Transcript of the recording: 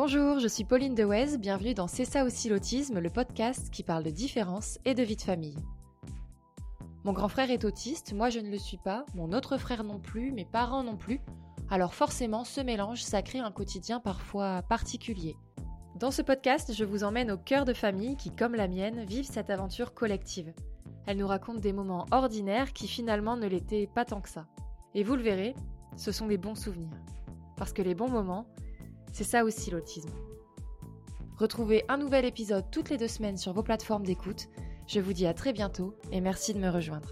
Bonjour, je suis Pauline Dewez, bienvenue dans C'est ça aussi l'autisme, le podcast qui parle de différence et de vie de famille. Mon grand frère est autiste, moi je ne le suis pas, mon autre frère non plus, mes parents non plus, alors forcément ce mélange ça crée un quotidien parfois particulier. Dans ce podcast, je vous emmène au cœur de familles qui, comme la mienne, vivent cette aventure collective. Elle nous raconte des moments ordinaires qui finalement ne l'étaient pas tant que ça. Et vous le verrez, ce sont des bons souvenirs. Parce que les bons moments, c'est ça aussi l'autisme. Retrouvez un nouvel épisode toutes les deux semaines sur vos plateformes d'écoute. Je vous dis à très bientôt et merci de me rejoindre.